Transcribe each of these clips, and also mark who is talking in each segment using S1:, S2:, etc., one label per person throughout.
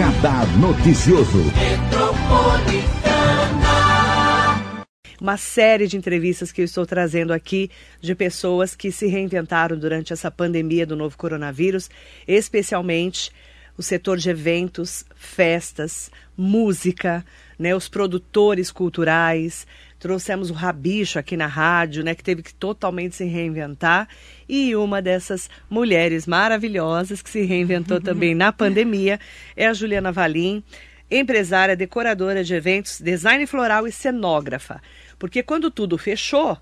S1: Radar Noticioso.
S2: Uma série de entrevistas que eu estou trazendo aqui de pessoas que se reinventaram durante essa pandemia do novo coronavírus, especialmente o setor de eventos, festas, música, né, os produtores culturais. Trouxemos o Rabicho aqui na rádio, né, que teve que totalmente se reinventar. E uma dessas mulheres maravilhosas que se reinventou também na pandemia é a Juliana Valim, empresária, decoradora de eventos, design floral e cenógrafa. Porque quando tudo fechou,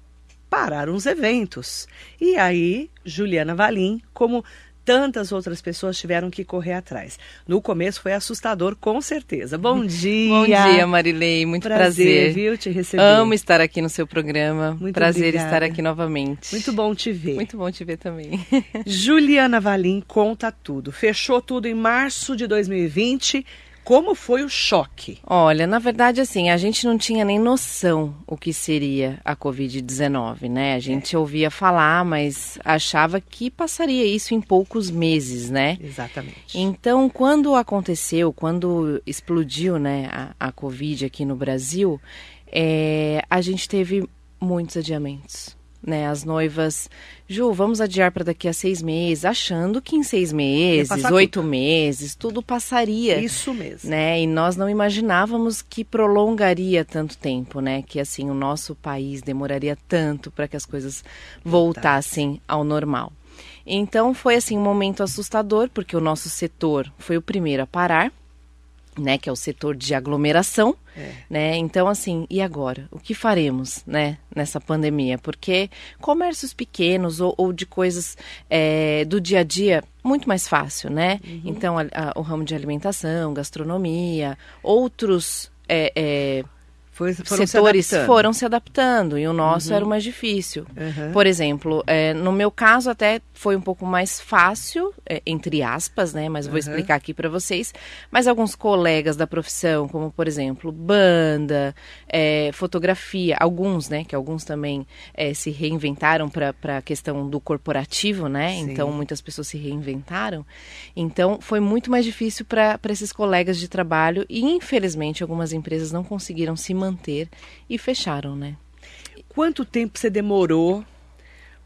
S2: pararam os eventos. E aí, Juliana Valim, como tantas outras pessoas tiveram que correr atrás. No começo foi assustador, com certeza. Bom dia.
S3: Bom dia, Marilei. Muito prazer.
S2: prazer. viu, te receber.
S3: Amo estar aqui no seu programa.
S2: Muito
S3: prazer
S2: obrigada.
S3: estar aqui novamente.
S2: Muito bom te ver.
S3: Muito bom te ver também.
S2: Juliana Valim conta tudo. Fechou tudo em março de 2020. Como foi o choque?
S3: Olha, na verdade, assim, a gente não tinha nem noção o que seria a Covid-19, né? A gente é. ouvia falar, mas achava que passaria isso em poucos meses, né?
S2: Exatamente.
S3: Então, quando aconteceu, quando explodiu, né, a, a Covid aqui no Brasil, é, a gente teve muitos adiamentos né? As noivas, Ju, vamos adiar para daqui a seis meses, achando que em seis meses, oito meses, tudo passaria.
S2: Isso mesmo.
S3: Né? E nós não imaginávamos que prolongaria tanto tempo, né? Que assim o nosso país demoraria tanto para que as coisas voltassem ao normal. Então foi assim um momento assustador, porque o nosso setor foi o primeiro a parar né, que é o setor de aglomeração, é. né? Então assim, e agora? O que faremos, né, nessa pandemia? Porque comércios pequenos ou, ou de coisas é, do dia a dia muito mais fácil, né? Uhum. Então a, a, o ramo de alimentação, gastronomia, outros é, é foi, foram setores se foram se adaptando e o nosso uhum. era o mais difícil. Uhum. Por exemplo, é, no meu caso até foi um pouco mais fácil, é, entre aspas, né? Mas uhum. vou explicar aqui para vocês. Mas alguns colegas da profissão, como por exemplo banda, é, fotografia, alguns, né? Que alguns também é, se reinventaram para a questão do corporativo, né? Sim. Então muitas pessoas se reinventaram. Então foi muito mais difícil para esses colegas de trabalho e infelizmente algumas empresas não conseguiram se manter manter e fecharam, né?
S2: Quanto tempo você demorou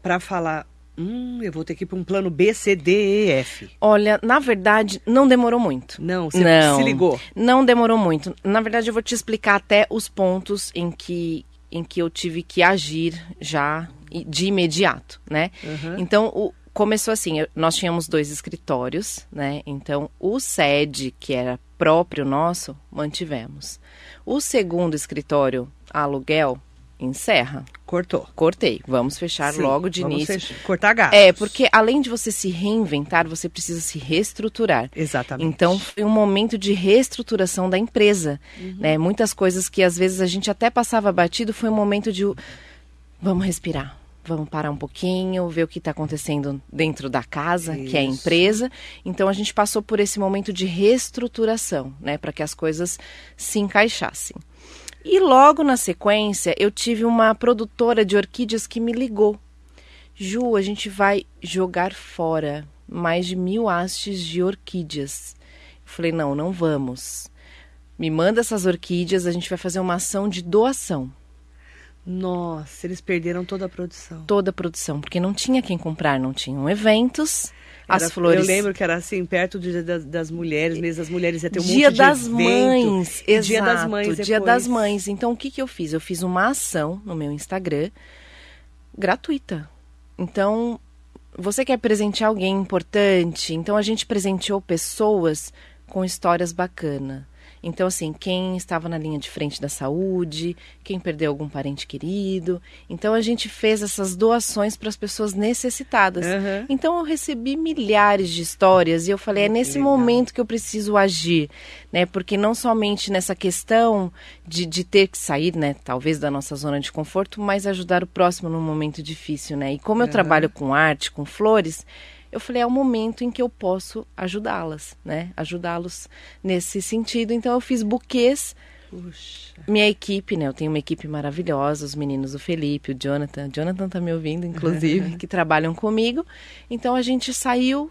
S2: para falar? Hum, eu vou ter que ir para um plano B, C, D, E, F.
S3: Olha, na verdade, não demorou muito.
S2: Não, você
S3: não,
S2: se ligou.
S3: Não demorou muito. Na verdade, eu vou te explicar até os pontos em que, em que eu tive que agir já de imediato, né? Uhum. Então, o, começou assim, nós tínhamos dois escritórios, né? Então, o SED, que era próprio nosso, mantivemos. O segundo escritório, aluguel, encerra.
S2: Cortou.
S3: Cortei. Vamos fechar Sim, logo de início.
S2: Fechar, cortar gastos.
S3: É, porque além de você se reinventar, você precisa se reestruturar.
S2: Exatamente.
S3: Então, foi um momento de reestruturação da empresa. Uhum. Né? Muitas coisas que às vezes a gente até passava batido, foi um momento de vamos respirar. Vamos parar um pouquinho, ver o que está acontecendo dentro da casa, Isso. que é a empresa. Então a gente passou por esse momento de reestruturação, né, para que as coisas se encaixassem. E logo na sequência, eu tive uma produtora de orquídeas que me ligou. Ju, a gente vai jogar fora mais de mil hastes de orquídeas. Eu falei, não, não vamos. Me manda essas orquídeas, a gente vai fazer uma ação de doação.
S2: Nossa, eles perderam toda a produção.
S3: Toda a produção, porque não tinha quem comprar, não tinham eventos. As flores.
S2: Eu lembro que era assim, perto do Dia das, das Mulheres, mês das mulheres ia ter um
S3: Dia
S2: monte
S3: das
S2: de
S3: Mães,
S2: exato. Dia das Mães.
S3: Depois. Dia das Mães. Então o que, que eu fiz? Eu fiz uma ação no meu Instagram gratuita. Então, você quer presentear alguém importante? Então a gente presenteou pessoas com histórias bacanas. Então, assim, quem estava na linha de frente da saúde, quem perdeu algum parente querido. Então, a gente fez essas doações para as pessoas necessitadas. Uhum. Então, eu recebi milhares de histórias e eu falei, é nesse Legal. momento que eu preciso agir, né? Porque não somente nessa questão de, de ter que sair, né, talvez da nossa zona de conforto, mas ajudar o próximo num momento difícil, né? E como eu uhum. trabalho com arte, com flores, eu falei, é o momento em que eu posso ajudá-las, né? Ajudá-los nesse sentido. Então eu fiz buquês. Puxa. Minha equipe, né? Eu tenho uma equipe maravilhosa, os meninos, o Felipe, o Jonathan. O Jonathan tá me ouvindo, inclusive, que trabalham comigo. Então a gente saiu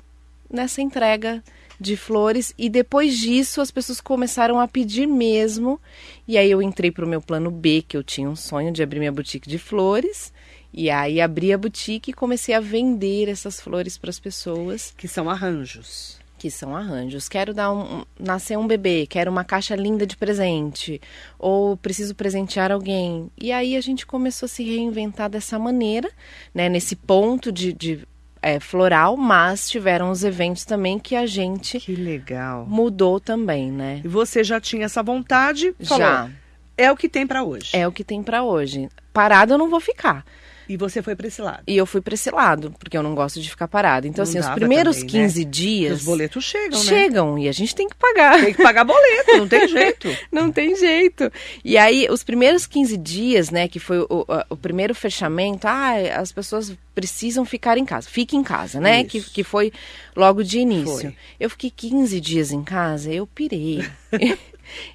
S3: nessa entrega de flores. E depois disso, as pessoas começaram a pedir mesmo. E aí eu entrei para o meu plano B, que eu tinha um sonho de abrir minha boutique de flores. E aí abri a boutique e comecei a vender essas flores para as pessoas.
S2: Que são arranjos.
S3: Que são arranjos. Quero dar um, nascer um bebê, quero uma caixa linda de presente, ou preciso presentear alguém. E aí a gente começou a se reinventar dessa maneira, né? Nesse ponto de, de é, floral, mas tiveram os eventos também que a gente
S2: que legal
S3: mudou também, né?
S2: E você já tinha essa vontade?
S3: Falou, já.
S2: É o que tem para hoje.
S3: É o que tem para hoje. Parado eu não vou ficar.
S2: E você foi para esse lado.
S3: E eu fui para esse lado, porque eu não gosto de ficar parado. Então, não assim, os primeiros também, 15
S2: né?
S3: dias.
S2: Os boletos chegam,
S3: né? Chegam, e a gente tem que pagar.
S2: Tem que pagar boleto, não tem jeito.
S3: não tem jeito. E aí, os primeiros 15 dias, né, que foi o, o, o primeiro fechamento, ah, as pessoas precisam ficar em casa. Fique em casa, né? Que, que foi logo de início. Foi. Eu fiquei 15 dias em casa, eu pirei.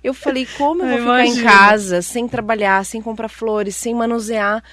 S3: eu falei, como eu vou eu ficar imagino. em casa sem trabalhar, sem comprar flores, sem manusear?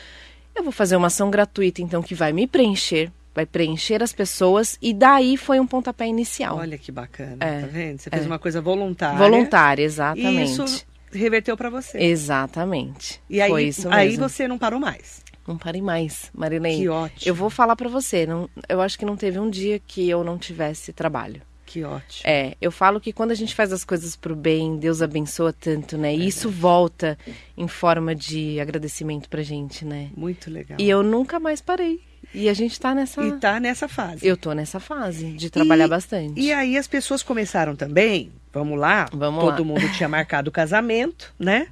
S3: Eu vou fazer uma ação gratuita, então, que vai me preencher, vai preencher as pessoas e daí foi um pontapé inicial.
S2: Olha que bacana, é, tá vendo? Você fez é. uma coisa voluntária.
S3: Voluntária, exatamente.
S2: E isso reverteu para você.
S3: Exatamente.
S2: E aí, foi isso aí você não parou mais.
S3: Não parei mais, Marilene.
S2: Que ótimo.
S3: Eu vou falar para você, não, eu acho que não teve um dia que eu não tivesse trabalho.
S2: Que ótimo.
S3: É, eu falo que quando a gente faz as coisas pro bem, Deus abençoa tanto, né? E isso volta em forma de agradecimento pra gente, né?
S2: Muito legal.
S3: E eu nunca mais parei. E a gente tá nessa.
S2: E tá nessa fase.
S3: Eu tô nessa fase de trabalhar
S2: e,
S3: bastante.
S2: E aí as pessoas começaram também, vamos lá,
S3: vamos
S2: todo
S3: lá.
S2: mundo tinha marcado o casamento, né?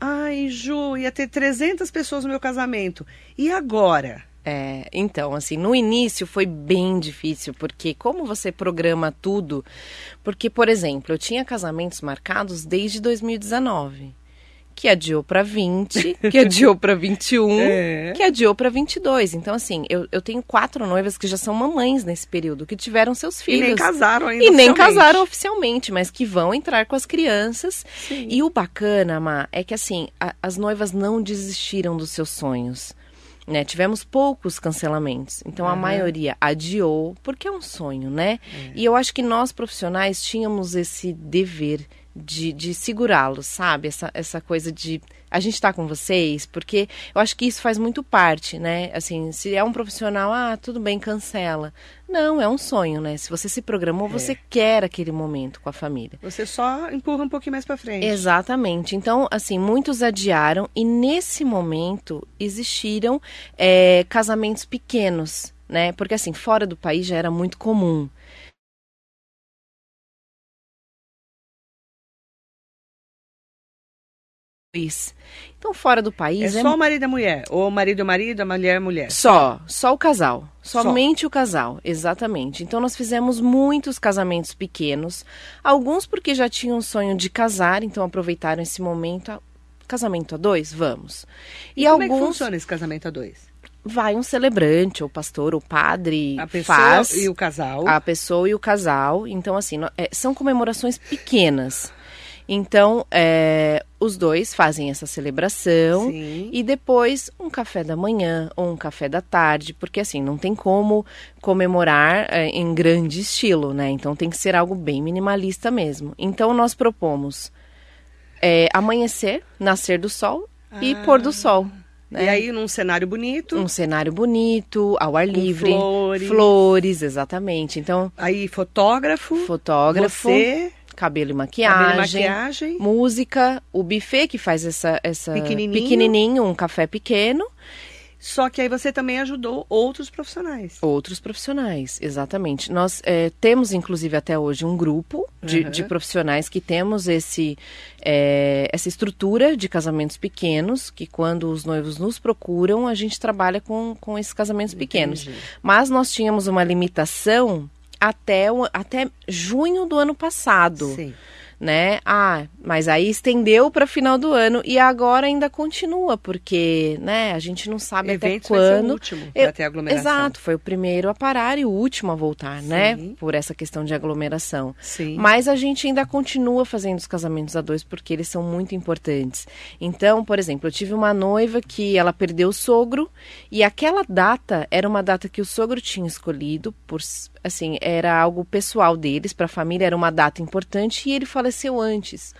S2: Ai, Ju, ia ter 300 pessoas no meu casamento. E agora?
S3: É, então, assim, no início foi bem difícil, porque como você programa tudo? Porque, por exemplo, eu tinha casamentos marcados desde 2019 que adiou para 20, que adiou para 21, é. que adiou para 22. Então, assim, eu, eu tenho quatro noivas que já são mamães nesse período, que tiveram seus filhos.
S2: E nem casaram ainda.
S3: E nem casaram oficialmente, mas que vão entrar com as crianças.
S2: Sim.
S3: E o bacana, Má, é que, assim, a, as noivas não desistiram dos seus sonhos. Né? Tivemos poucos cancelamentos. Então uhum. a maioria adiou, porque é um sonho, né? É. E eu acho que nós profissionais tínhamos esse dever de, de segurá-los, sabe? Essa, essa coisa de a gente está com vocês, porque eu acho que isso faz muito parte, né? Assim, se é um profissional, ah, tudo bem, cancela. Não, é um sonho, né? Se você se programou, é. você quer aquele momento com a família.
S2: Você só empurra um pouquinho mais para frente.
S3: Exatamente. Então, assim, muitos adiaram e nesse momento existiram é, casamentos pequenos, né? Porque assim, fora do país já era muito comum. Então, fora do país.
S2: É, é só o marido e a mulher? Ou o marido e o marido, a mulher e a mulher?
S3: Só, só o casal. Somente só. o casal, exatamente. Então, nós fizemos muitos casamentos pequenos. Alguns porque já tinham o sonho de casar, então aproveitaram esse momento. Casamento a dois? Vamos.
S2: E, e como alguns... é que funciona esse casamento a dois?
S3: vai um celebrante, ou pastor, ou padre,
S2: a pessoa
S3: faz
S2: e o casal.
S3: A pessoa e o casal. Então, assim, é, são comemorações pequenas. Então, é, os dois fazem essa celebração
S2: Sim.
S3: e depois um café da manhã ou um café da tarde, porque assim, não tem como comemorar é, em grande estilo, né? Então tem que ser algo bem minimalista mesmo. Então nós propomos é, amanhecer, nascer do sol ah. e pôr do sol. Né?
S2: E aí, num cenário bonito.
S3: Um cenário bonito, ao ar livre.
S2: Flores.
S3: Flores, exatamente. Então.
S2: Aí, fotógrafo.
S3: Fotógrafo.
S2: Você
S3: cabelo e maquiagem,
S2: cabelo e maquiagem,
S3: música, o buffet que faz essa, essa
S2: pequenininho.
S3: pequenininho, um café pequeno.
S2: Só que aí você também ajudou outros profissionais.
S3: Outros profissionais, exatamente. Nós é, temos, inclusive, até hoje um grupo de, uhum. de profissionais que temos esse, é, essa estrutura de casamentos pequenos, que quando os noivos nos procuram, a gente trabalha com, com esses casamentos Entendi. pequenos. Mas nós tínhamos uma limitação até, até junho do ano passado.
S2: Sim.
S3: Né? Ah, mas aí estendeu para final do ano e agora ainda continua, porque, né, a gente não sabe
S2: Eventos
S3: até quando.
S2: Vai o último para ter aglomeração.
S3: Exato, foi o primeiro a parar e o último a voltar, né?
S2: Sim.
S3: Por essa questão de aglomeração.
S2: Sim.
S3: Mas a gente ainda continua fazendo os casamentos a dois porque eles são muito importantes. Então, por exemplo, eu tive uma noiva que ela perdeu o sogro e aquela data era uma data que o sogro tinha escolhido por assim, era algo pessoal deles, para a família era uma data importante e ele faleceu antes.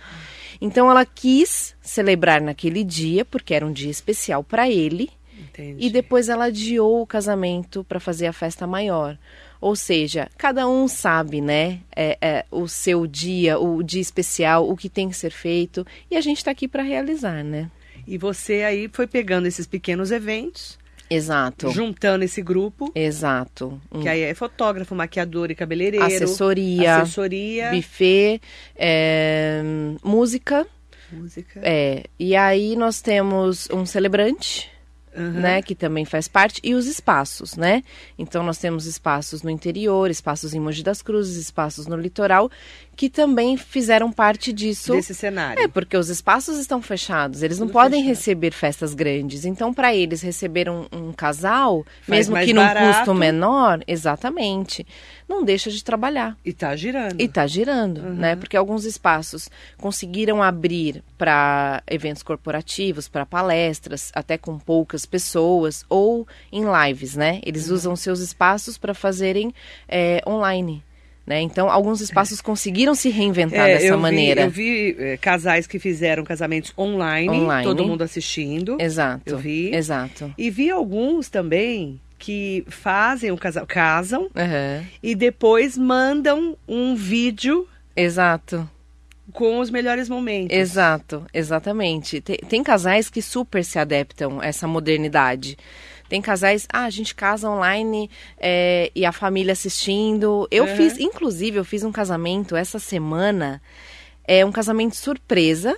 S3: Então ela quis celebrar naquele dia, porque era um dia especial para ele,
S2: Entendi.
S3: e depois ela adiou o casamento para fazer a festa maior. Ou seja, cada um sabe, né, é, é, o seu dia, o dia especial, o que tem que ser feito, e a gente está aqui para realizar, né?
S2: E você aí foi pegando esses pequenos eventos,
S3: Exato.
S2: juntando esse grupo,
S3: Exato. Um
S2: que aí é fotógrafo, maquiador e cabeleireiro,
S3: assessoria,
S2: assessoria,
S3: buffet, é, música.
S2: música.
S3: É, e aí nós temos um celebrante,
S2: Aham.
S3: né, que também faz parte, e os espaços, né? Então nós temos espaços no interior, espaços em Mogi das Cruzes, espaços no litoral, que também fizeram parte disso.
S2: Desse cenário.
S3: É, porque os espaços estão fechados, eles não
S2: Tudo
S3: podem
S2: fechado.
S3: receber festas grandes. Então, para eles receber um, um casal,
S2: Faz
S3: mesmo que num
S2: barato.
S3: custo menor, exatamente, não deixa de trabalhar.
S2: E tá girando.
S3: E está girando,
S2: Uhum.
S3: né? Porque alguns espaços conseguiram abrir para eventos corporativos, para palestras, até com poucas pessoas, ou em lives, né? Eles
S2: Uhum.
S3: usam seus espaços para fazerem é, online. Né? Então, alguns espaços conseguiram se reinventar
S2: É,
S3: dessa
S2: eu vi-
S3: maneira.
S2: eu vi é, casais que fizeram casamentos online,
S3: Online.
S2: todo mundo assistindo.
S3: Exato.
S2: Eu vi.
S3: Exato.
S2: E vi alguns também que fazem o casal, casam
S3: Aham.
S2: e depois mandam um vídeo
S3: Exato.
S2: com os melhores momentos.
S3: Exato, exatamente. Tem, tem casais que super se adaptam a essa modernidade. Tem casais, ah, a gente casa online é, e a família assistindo. Eu
S2: Uhum.
S3: fiz, inclusive, eu fiz um casamento essa semana, é um casamento surpresa.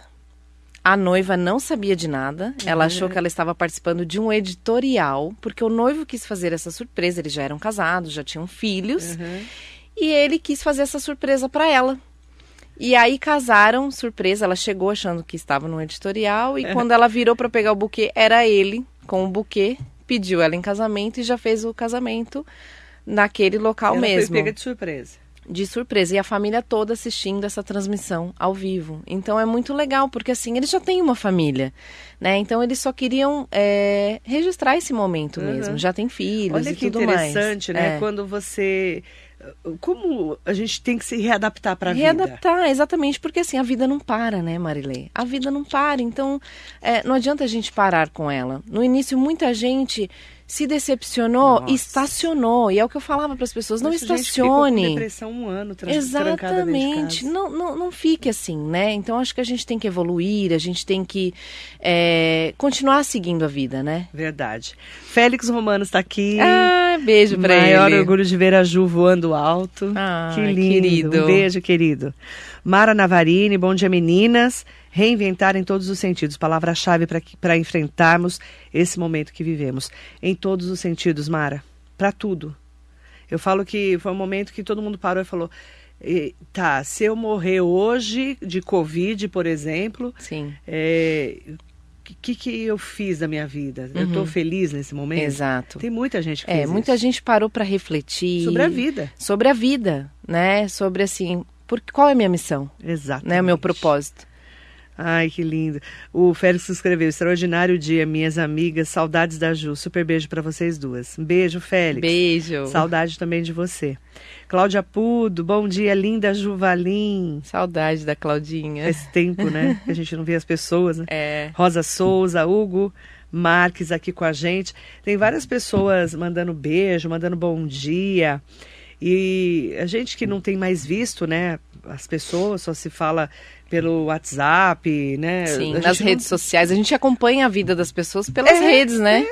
S3: A noiva não sabia de nada. Ela achou que ela estava participando de um editorial, porque o noivo quis fazer essa surpresa. Eles já eram casados, já tinham filhos.
S2: Uhum.
S3: E ele quis fazer essa surpresa para ela. E aí casaram, surpresa, ela chegou achando que estava no editorial e quando ela virou para pegar o buquê, era ele com o buquê, pediu ela em casamento e já fez o casamento naquele local
S2: Ela
S3: mesmo.
S2: foi pega de surpresa.
S3: De surpresa. E a família toda assistindo essa transmissão ao vivo. Então é muito legal, porque assim, eles já têm uma família, né? Então eles só queriam é, registrar esse momento
S2: Uhum.
S3: mesmo. Já tem filhos
S2: Olha
S3: e
S2: que
S3: tudo mais.
S2: interessante, né?
S3: É.
S2: Quando você. Como a gente tem que se readaptar para a vida.
S3: Readaptar, exatamente, porque assim, a vida não para, né, Marilê? A vida não para, então é, não adianta a gente parar com ela. No início, muita gente se decepcionou
S2: Nossa.
S3: estacionou. E é o que eu falava para as pessoas, não
S2: gente ficou
S3: estacione.
S2: com depressão um ano de
S3: Exatamente.
S2: casa.
S3: Não, não, não fique assim, né? Então acho que a gente tem que evoluir, a gente tem que é, continuar seguindo a vida, né?
S2: Verdade. Félix Romano está aqui.
S3: Ah, beijo
S2: Maior
S3: ele.
S2: orgulho de ver a Ju voando alto.
S3: Ai,
S2: que lindo.
S3: querido.
S2: Um beijo, querido. Mara Navarini, bom dia, meninas. Reinventar em todos os sentidos. Palavra-chave para enfrentarmos esse momento que vivemos. Em todos os sentidos, Mara. Para tudo. Eu falo que foi um momento que todo mundo parou e falou: "E, tá, se eu morrer hoje de Covid, por exemplo,
S3: Sim.
S2: é, o que, que eu fiz da minha vida? Eu estou feliz nesse momento?
S3: Uhum. Exato.
S2: Tem muita gente que
S3: É, muita
S2: isso.
S3: gente parou para refletir
S2: sobre a vida.
S3: sobre a vida, né? Sobre assim, por, qual é a minha missão,
S2: Exato.
S3: né? O meu propósito.
S2: Ai, que lindo. O Félix escreveu: extraordinário dia, minhas amigas, saudades da Ju. Super beijo para vocês duas. Beijo, Félix.
S3: Beijo.
S2: Saudade também de você. Cláudia Pudo, bom dia, linda Juvalim.
S3: Saudade da Claudinha.
S2: Faz tempo, né? Que a gente não vê as pessoas, né?
S3: É.
S2: Rosa Souza, Hugo Marques aqui com a gente. Tem várias pessoas mandando beijo, mandando bom dia. E a gente que não tem mais visto, né? As pessoas só se fala pelo WhatsApp, né?
S3: Sim, nas
S2: gente não-
S3: redes sociais. A gente acompanha a vida das pessoas pelas
S2: É,
S3: redes, né?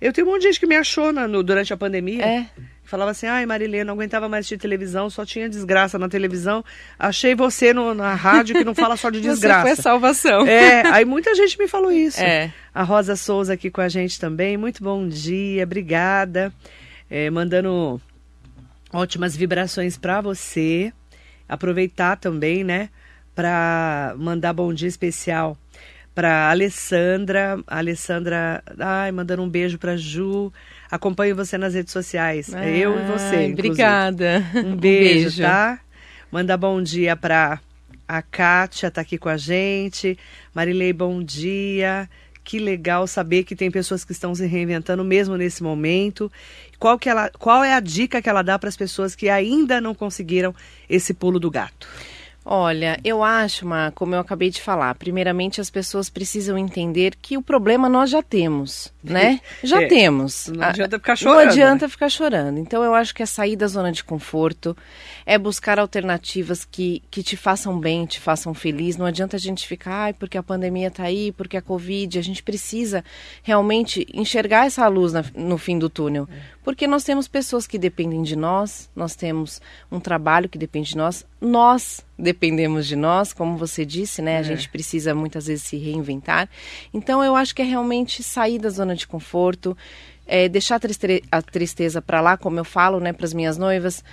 S2: Eu tenho um monte de gente que me achou na- no- durante a pandemia.
S3: É.
S2: Falava assim, ai Marilene, não aguentava mais assistir televisão, só tinha desgraça na televisão. Achei você no- na rádio que não fala só de desgraça.
S3: Você foi a salvação.
S2: É, aí muita gente me falou isso.
S3: É.
S2: A Rosa Souza aqui com a gente também. Muito bom dia, obrigada. É, mandando ótimas vibrações para você. Aproveitar também, né, para mandar bom dia especial para Alessandra, Alessandra, ai, mandando um beijo para Ju. Acompanho você nas redes sociais. É eu e você.
S3: Obrigada.
S2: Um beijo, um beijo, tá? Manda bom dia para a Kátia, tá aqui com a gente. Marilei, bom dia. Que legal saber que tem pessoas que estão se reinventando mesmo nesse momento. Qual, que ela, qual é a dica que ela dá para as pessoas que ainda não conseguiram esse pulo do gato?
S3: Olha, eu acho, Ma, como eu acabei de falar, primeiramente as pessoas precisam entender que o problema nós já temos, né? Já é, temos.
S2: Não adianta ficar chorando. Não
S3: adianta ficar chorando. Então eu acho que é sair da zona de conforto, é buscar alternativas que, que te façam bem, te façam feliz. Não adianta a gente ficar, ai, porque a pandemia está aí, porque a Covid. A gente precisa realmente enxergar essa luz na, no fim do túnel. É. Porque nós temos pessoas que dependem de nós, nós temos um trabalho que depende de nós, nós dependemos de nós, como você disse, né? A é. gente precisa muitas vezes se reinventar. Então eu acho que é realmente sair da zona de conforto, é, deixar a, triste a tristeza para lá, como eu falo, né, para as minhas noivas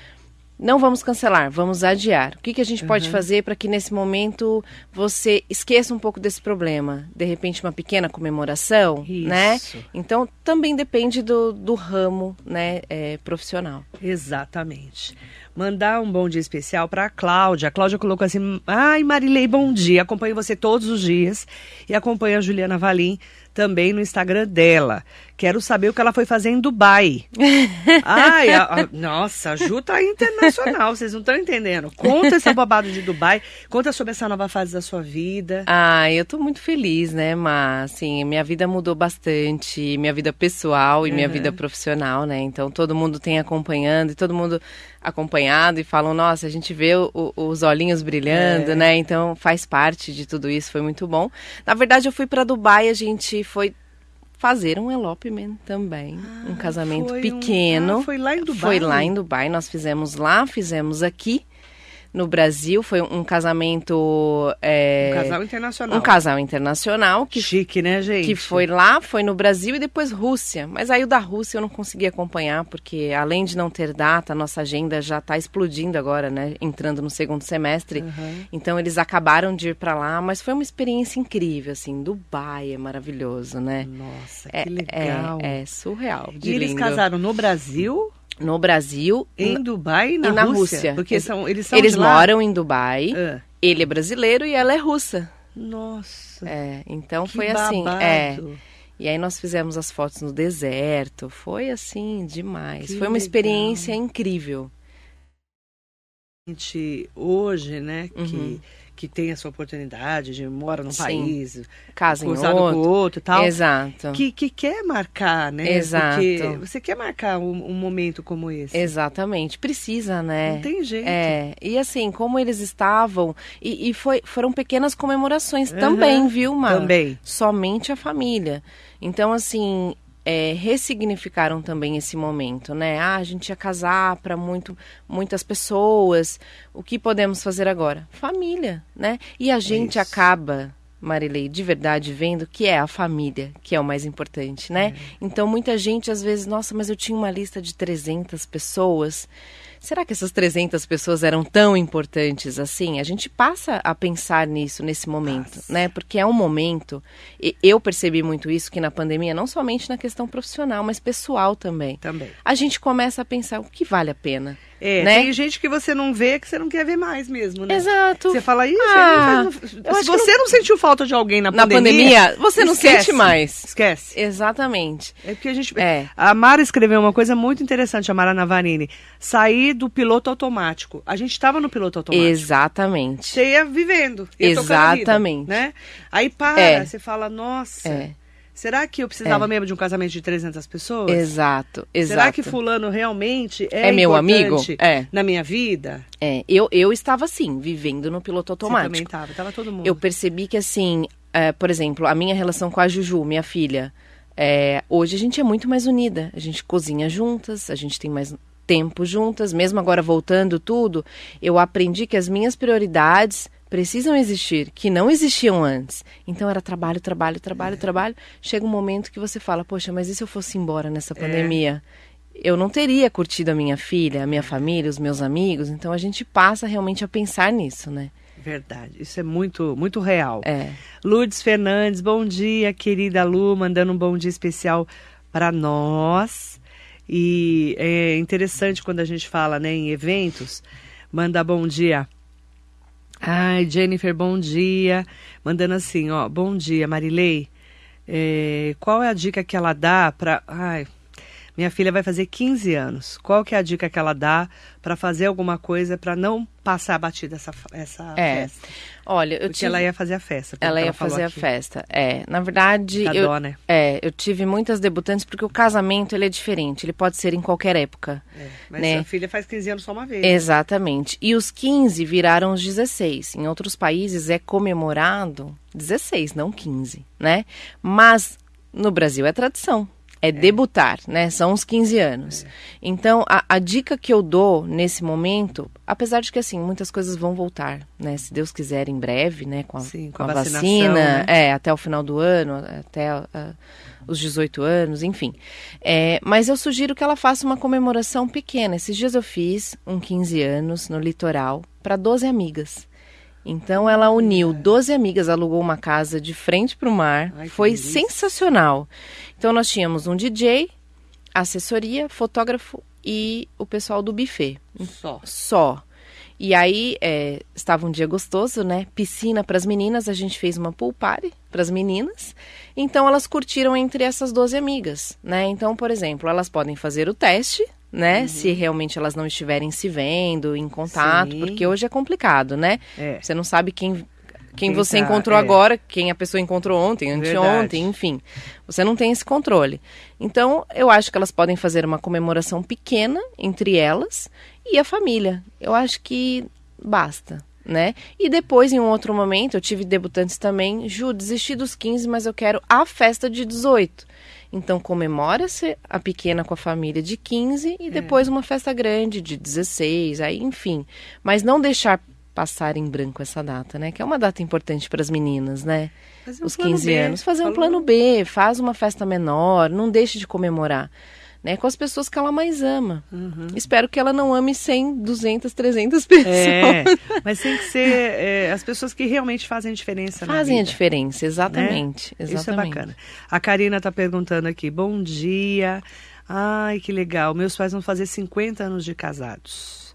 S3: não vamos cancelar, vamos adiar. O que, que a gente uhum. pode fazer para que nesse momento você esqueça um pouco desse problema? De repente, uma pequena comemoração, né? Isso. né? Então, também depende do, do ramo né, é, profissional.
S2: Exatamente. Mandar um bom dia especial para a Cláudia. A Cláudia colocou assim: Ai, Marilei, bom dia. Acompanho você todos os dias e acompanho a Juliana Valim também no Instagram dela. Quero saber o que ela foi fazer em Dubai. Ai, a, a, nossa, a Ju tá internacional, vocês não estão entendendo. Conta esse babado de Dubai, conta sobre essa nova fase da sua vida.
S3: Ah, eu tô muito feliz, né, mas assim, minha vida mudou bastante, minha vida pessoal e uhum. minha vida profissional, né? Então todo mundo tem acompanhando e todo mundo acompanhado e falam, nossa, a gente vê o, os olhinhos brilhando, é. né? Então faz parte de tudo isso, foi muito bom. Na verdade, eu fui para Dubai, a gente foi fazer um elopement também, ah, um casamento pequeno. Um... Ah,
S2: foi lá em Dubai.
S3: Foi lá em Dubai, nós fizemos lá, fizemos aqui no Brasil. Foi um casamento.
S2: É, um casal internacional.
S3: Um casal internacional.
S2: Que, Chique, né, gente?
S3: Que foi lá, foi no Brasil e depois Rússia. Mas aí o da Rússia eu não consegui acompanhar, porque além de não ter data, a nossa agenda já está explodindo agora, né? Entrando no segundo semestre. Uhum. Então eles acabaram de ir para lá, mas foi uma experiência incrível, assim. Dubai é maravilhoso, né?
S2: Nossa, que é, legal.
S3: É, é surreal.
S2: e eles casaram no Brasil?
S3: No Brasil,
S2: em Dubai e na,
S3: e na
S2: Rússia.
S3: Rússia.
S2: Porque são, eles são
S3: Eles moram em Dubai. Ah. Ele é brasileiro e ela é russa.
S2: Nossa.
S3: É, então foi assim, babado. assim, é. E aí nós fizemos as fotos no deserto. Foi assim demais. Que foi uma legal. experiência incrível.
S2: Gente, hoje, né, uhum. Que tem essa oportunidade de mora num Sim. país, casa em outro. com outro e tal.
S3: Exato.
S2: Que, que quer marcar, né?
S3: Exato. Porque
S2: você quer marcar um, um, momento como esse.
S3: Exatamente. Precisa, né?
S2: Não tem jeito.
S3: É. E assim, como eles estavam. E, e foi, foram pequenas comemorações uhum. também, viu, Mar?
S2: Também.
S3: Somente a família. Então, assim, é, ressignificaram também esse momento, né? Ah, a gente ia casar para muito, muitas pessoas. O que podemos fazer agora? Família, né? E a gente Isso. acaba, Marilei, de verdade vendo que é a família que é o mais importante, né? É. Então muita gente às vezes, nossa, mas eu tinha uma lista de 300 pessoas. Será que essas 300 pessoas eram tão importantes assim? A gente passa a pensar nisso nesse momento, Nossa. né? Porque é um momento. eu percebi muito isso que na pandemia, não somente na questão profissional, mas pessoal também.
S2: Também.
S3: A gente começa a pensar o que vale a pena.
S2: É,
S3: né?
S2: tem gente que você não vê que você não quer ver mais mesmo, né?
S3: Exato.
S2: Você fala isso, ah, se você não... não... sentiu falta de alguém na,
S3: na
S2: pandemia,
S3: pandemia, você não esquece, sente mais.
S2: Esquece.
S3: Exatamente.
S2: É porque a gente. É. A Mara escreveu uma coisa muito interessante, a Mara Navarini. Sair do piloto automático. A gente estava no piloto automático.
S3: Exatamente.
S2: Você ia vivendo. Ia
S3: Exatamente.
S2: Vida, né? Aí para, é. você fala, nossa.
S3: É.
S2: Será que eu precisava é. mesmo de um casamento de 300 pessoas?
S3: Exato, exato.
S2: Será que fulano realmente é,
S3: é meu amigo
S2: é. na minha vida?
S3: É, eu, eu estava assim, vivendo no piloto automático.
S2: Você também estava, estava todo mundo.
S3: Eu percebi que assim, é, por exemplo, a minha relação com a Juju, minha filha, é, hoje a gente é muito mais unida. A gente cozinha juntas, a gente tem mais tempo juntas, mesmo agora voltando tudo, eu aprendi que as minhas prioridades precisam existir, que não existiam antes. Então era trabalho, trabalho, trabalho, é. trabalho. Chega um momento que você fala, poxa, mas e se eu fosse embora nessa é. pandemia? É. Eu não teria curtido a minha filha, a minha família, os meus amigos. Então a gente passa realmente a pensar nisso, né?
S2: Verdade. Isso é muito, muito real.
S3: É.
S2: Lourdes Fernandes, bom dia, querida Lu, mandando um bom dia especial para nós. E é interessante quando a gente fala né, em eventos, manda bom dia. Ai, Jennifer, bom dia. Mandando assim, ó, bom dia, Marilei. É, qual é a dica que ela dá para. Ai, minha filha vai fazer 15 anos. Qual que é a dica que ela dá para fazer alguma coisa para não passar batida essa, essa
S3: é.
S2: festa?
S3: Olha, eu
S2: Porque
S3: tive...
S2: ela ia fazer a festa.
S3: Ela,
S2: ela
S3: ia fazer
S2: aqui.
S3: a festa. É, na verdade, eu,
S2: dó, né?
S3: é, eu tive muitas debutantes porque o casamento ele é diferente. Ele pode ser em qualquer época.
S2: É, mas
S3: né?
S2: sua filha faz 15 anos só uma vez. né?
S3: Exatamente. E os 15 viraram os 16. Em outros países é comemorado 16, não 15, né? Mas no Brasil é tradição. É, debutar, né? São os 15 anos. Então, a, a dica que eu dou nesse momento, apesar de que, assim, muitas coisas vão voltar, né? Se Deus quiser, em breve, né? Com a,
S2: Sim,
S3: com a vacina,
S2: né?
S3: é, até o final do ano, até a- os 18 anos, enfim. É, mas eu sugiro que ela faça uma comemoração pequena. Esses dias eu fiz um 15 anos no litoral para 12 amigas. Então ela uniu 12 amigas, alugou uma casa de frente para o mar.
S2: Ai,
S3: Foi
S2: delícia.
S3: Então nós tínhamos um DJ, assessoria, fotógrafo e o pessoal do buffet
S2: Só.
S3: só. E aí é, estava um dia gostoso, né? Piscina para as meninas, a gente fez uma pool party para as meninas. Então elas curtiram entre essas 12 amigas, né? Então, por exemplo, elas podem fazer o teste, né? Se realmente elas não estiverem se vendo em contato,
S2: Sim.
S3: porque hoje é complicado, né?
S2: É.
S3: Você não sabe quem quem você encontrou
S2: é.
S3: agora, quem a pessoa encontrou ontem,
S2: Verdade.
S3: anteontem, enfim. Você não tem esse controle. Então, eu acho que elas podem fazer uma comemoração pequena entre elas e a família. Eu acho que basta, né? E depois, em um outro momento, eu tive debutantes também. Ju, desisti dos 15, mas eu quero a festa de 18. Então, comemora-se a pequena com a família de 15 e depois uma festa grande de 16, aí, enfim. Mas não deixar passar em branco essa data, né? Que é uma data importante para as meninas, né?
S2: Fazer um
S3: Os
S2: plano
S3: 15
S2: B,
S3: anos. Fazer um
S2: falou.
S3: plano B, faz uma festa menor, não deixe de comemorar. Né, com as pessoas que ela mais ama.
S2: Uhum.
S3: Espero que ela não ame 100, 200, 300 pessoas.
S2: É, mas tem que ser é, as pessoas que realmente fazem a diferença
S3: Fazem a diferença, exatamente.
S2: Isso é
S3: exatamente.
S2: bacana. A Karina está perguntando aqui, bom dia. Ai, que legal. Meus pais vão fazer 50 anos de casados.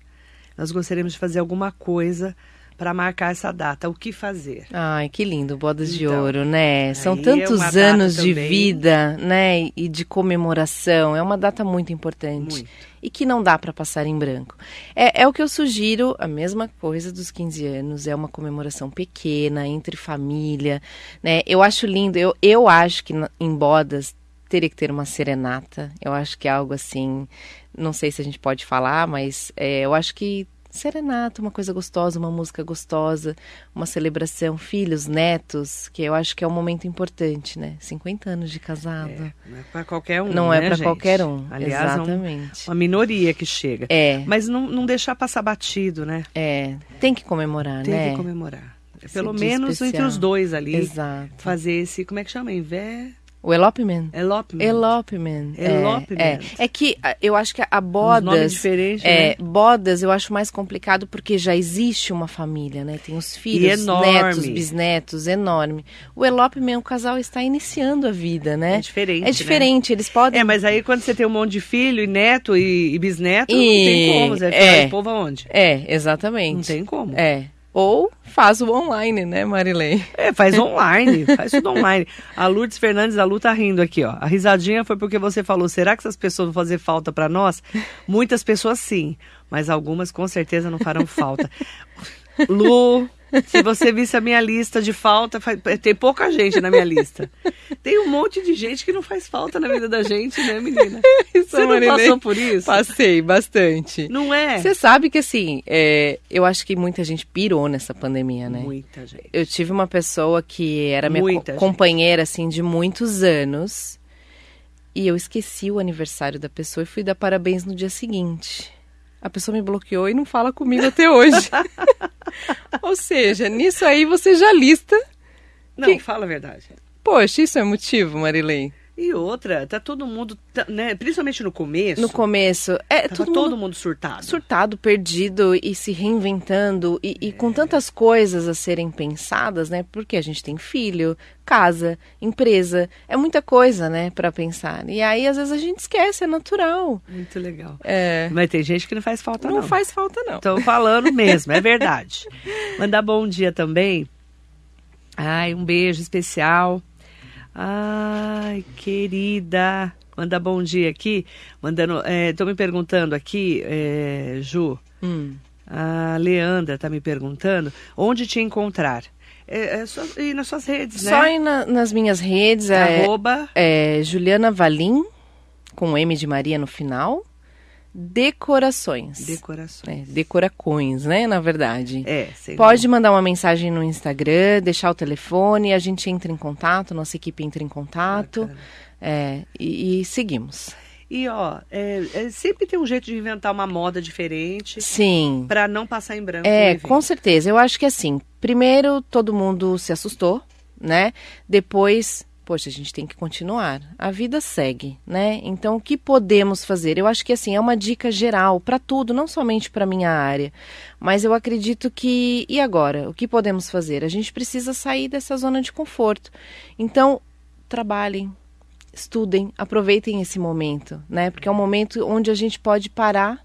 S2: Nós gostaríamos de fazer alguma coisa para marcar essa data. O que fazer?
S3: Ai, que lindo, bodas de
S2: Então,
S3: ouro, né? São
S2: é
S3: tantos
S2: data
S3: anos de
S2: também.
S3: vida, né? E de comemoração. É uma data muito importante.
S2: Muito.
S3: E que não dá para passar em branco. É, é o que eu sugiro, a mesma coisa dos 15 anos. É uma comemoração pequena, entre família, né? Eu acho lindo. Eu, eu acho que em bodas teria que ter uma serenata. Eu acho que é algo assim. Não sei se a gente pode falar, mas é, eu acho que serenata, uma coisa gostosa, uma música gostosa, uma celebração, filhos, netos, que eu acho que é um momento importante, né? 50 anos de casado.
S2: Não é para qualquer um.
S3: Não
S2: né,
S3: é para qualquer um.
S2: Aliás, é um-
S3: Exatamente.
S2: uma minoria que chega.
S3: É,
S2: Mas não, não deixar passar batido, né?
S3: é. Tem que comemorar,
S2: Tem
S3: né?
S2: que comemorar.
S3: Esse
S2: Pelo menos entre
S3: especial.
S2: os dois ali.
S3: Exato.
S2: Fazer esse, como é que chama? Invé...
S3: O elopement?
S2: Elopement.
S3: Elopement. é,
S2: Elopement.
S3: É, é que ah, eu acho que a bodas.
S2: nomes diferentes,
S3: É,
S2: né?
S3: bodas eu acho mais complicado porque já existe uma família, né? Tem os filhos, netos, bisnetos, enorme. O elopement, o casal está iniciando a vida, né?
S2: É diferente,
S3: É diferente, eles podem.
S2: É, mas aí quando você tem um monte de filho e neto e, e bisneto, não
S3: E-
S2: tem como. Você vai
S3: é.
S2: povo aonde?
S3: É, exatamente.
S2: Não tem como.
S3: É. Ou faz o online, né, Marilei?
S2: É, faz online, faz tudo online. A Lourdes Fernandes, a Lu tá rindo aqui, ó. A risadinha foi porque você falou, será que essas pessoas vão fazer falta pra nós? Muitas pessoas sim, mas algumas com certeza não farão falta. Lu, se você visse a minha lista de falta, fa- tem pouca gente na minha lista. Tem um monte de gente que não faz falta na vida da gente, né, menina? Você não passou por isso?
S3: Passei bastante.
S2: Não é?
S3: Você sabe que assim, é, eu acho que muita gente pirou nessa pandemia, né?
S2: Muita gente.
S3: Eu tive uma pessoa que era minha co- companheira assim de muitos anos e eu esqueci o aniversário da pessoa e fui dar parabéns no dia seguinte. A pessoa me bloqueou e não fala comigo até hoje. Ou seja, nisso aí você já lista.
S2: Não,
S3: Que-
S2: fala a verdade.
S3: Poxa, isso é motivo, Marilei?
S2: E outra, tá todo mundo, tá, né, principalmente no começo.
S3: No começo, é todo
S2: todo
S3: mundo
S2: mundo surtado.
S3: surtado, perdido e se reinventando e, e com tantas coisas a serem pensadas, né? Porque a gente tem filho, casa, empresa, é muita coisa, né, para pensar. E aí às vezes a gente esquece, é natural.
S2: Muito legal.
S3: É,
S2: Mas tem gente que não faz falta não.
S3: não faz falta não.
S2: Estou falando mesmo, é verdade. Mandar bom dia também. Ai, um beijo especial. Ai, querida. Mandar bom dia aqui. Mandando. Estou me perguntando aqui, é, Ju.
S3: Hum.
S2: A Leandra está me perguntando onde te encontrar. É, é só ir nas suas redes,
S3: Só
S2: né?
S3: ir na- nas minhas redes é,
S2: Arroba.
S3: é Juliana Valim com M de Maria no final. Decorações.
S2: Decorações.
S3: É, decoracões, né, na verdade.
S2: É, sem
S3: Pode mandar uma mensagem no Instagram, deixar o telefone, a gente entra em contato, nossa equipe entra em contato é, e, e seguimos.
S2: E ó, é, é, sempre tem um jeito de inventar uma moda diferente
S3: Sim,
S2: para não passar em branco.
S3: é, com certeza. Eu acho que assim, primeiro todo mundo se assustou, né? Depois, poxa, a gente tem que continuar. A vida segue, né? Então, o que podemos fazer? Eu acho que assim, é uma dica geral para tudo, não somente para minha área, mas eu acredito que e agora, o que podemos fazer? A gente precisa sair dessa zona de conforto. Então, trabalhem, estudem, aproveitem esse momento, né? Porque é um momento onde a gente pode parar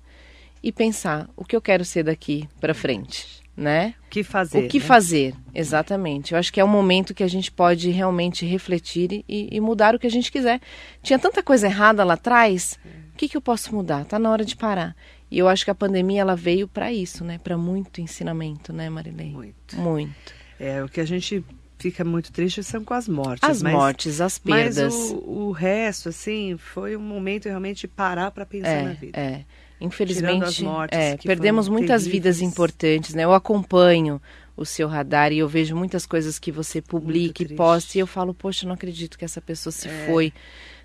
S3: e pensar o que eu quero ser daqui para frente, né?
S2: O que fazer?
S3: o que
S2: né?
S3: fazer, exatamente. Eu acho que é um momento que a gente pode realmente refletir e, e mudar o que a gente quiser. Tinha tanta coisa errada lá atrás, o que, que eu posso mudar? Tá na hora de parar. E eu acho que a pandemia ela veio para isso, né? Para muito ensinamento, né, Marilei?
S2: Muito.
S3: Muito.
S2: É, o que a gente fica muito triste são com as mortes.
S3: As
S2: mas,
S3: mortes, as
S2: Mas
S3: perdas.
S2: o, o resto, assim, foi um momento realmente de parar para pensar na
S3: É,
S2: vida.
S3: é. Infelizmente,
S2: mortes
S3: é, perdemos muitas
S2: terríveis.
S3: vidas importantes, né? Eu acompanho o seu radar e eu vejo muitas coisas que você publica e posta e eu falo, poxa, não acredito que essa pessoa se foi,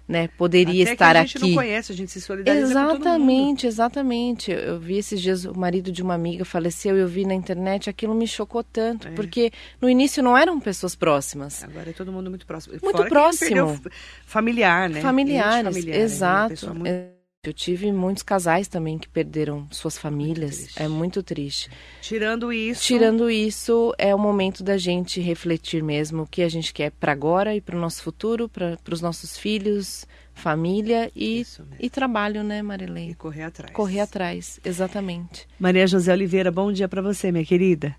S3: né? Poderia
S2: Até
S3: estar
S2: que a gente
S3: aqui.
S2: não conhece, a gente se solidariza.
S3: Exatamente, exatamente. Eu vi esses dias o marido de uma amiga faleceu e eu vi na internet, aquilo me chocou tanto,
S2: É.
S3: porque no início não eram pessoas próximas.
S2: Agora é todo mundo muito próximo.
S3: Muito
S2: Fora
S3: próximo.
S2: familiar, né?
S3: Familiares,
S2: familiar, né?
S3: Exato.
S2: pessoa muito-
S3: É, Eu tive muitos casais também que perderam suas famílias.
S2: triste.
S3: é muito triste.
S2: Tirando isso,
S3: Tirando isso, é o momento da gente refletir mesmo o que a gente quer para agora e para o nosso futuro, para os nossos filhos, família e, e trabalho, né,
S2: e
S3: Marilei?
S2: correr atrás.
S3: Correr atrás, exatamente.
S2: Maria José Oliveira, bom dia para você, minha querida.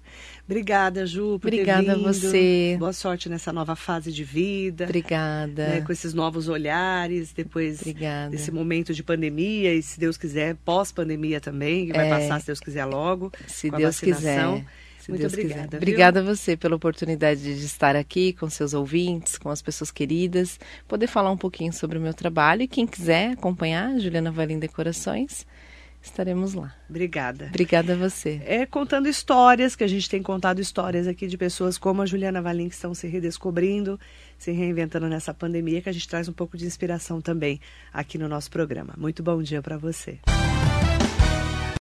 S2: Obrigada, Ju, por
S3: Obrigada
S2: ter
S3: a
S2: vindo.
S3: você.
S2: Boa sorte nessa nova fase de vida.
S3: Obrigada.
S2: né, com esses novos olhares, depois
S3: Obrigada.
S2: desse momento de pandemia e, se Deus quiser, pós-pandemia também, que vai
S3: É.
S2: passar, se Deus quiser, logo.
S3: Se
S2: com a
S3: Deus quiser. Se
S2: Muito
S3: Deus
S2: obrigada,
S3: quiser. Obrigada a você pela oportunidade de estar aqui com seus ouvintes, com as pessoas queridas, poder falar um pouquinho sobre o meu trabalho. E quem quiser acompanhar, Juliana Valim Decorações, estaremos lá.
S2: Obrigada.
S3: Obrigada a você.
S2: É contando histórias, que a gente tem contado histórias aqui de pessoas como a Juliana Valim, que estão se redescobrindo, se reinventando nessa pandemia, que a gente traz um pouco de inspiração também aqui no nosso programa. Muito bom dia para você.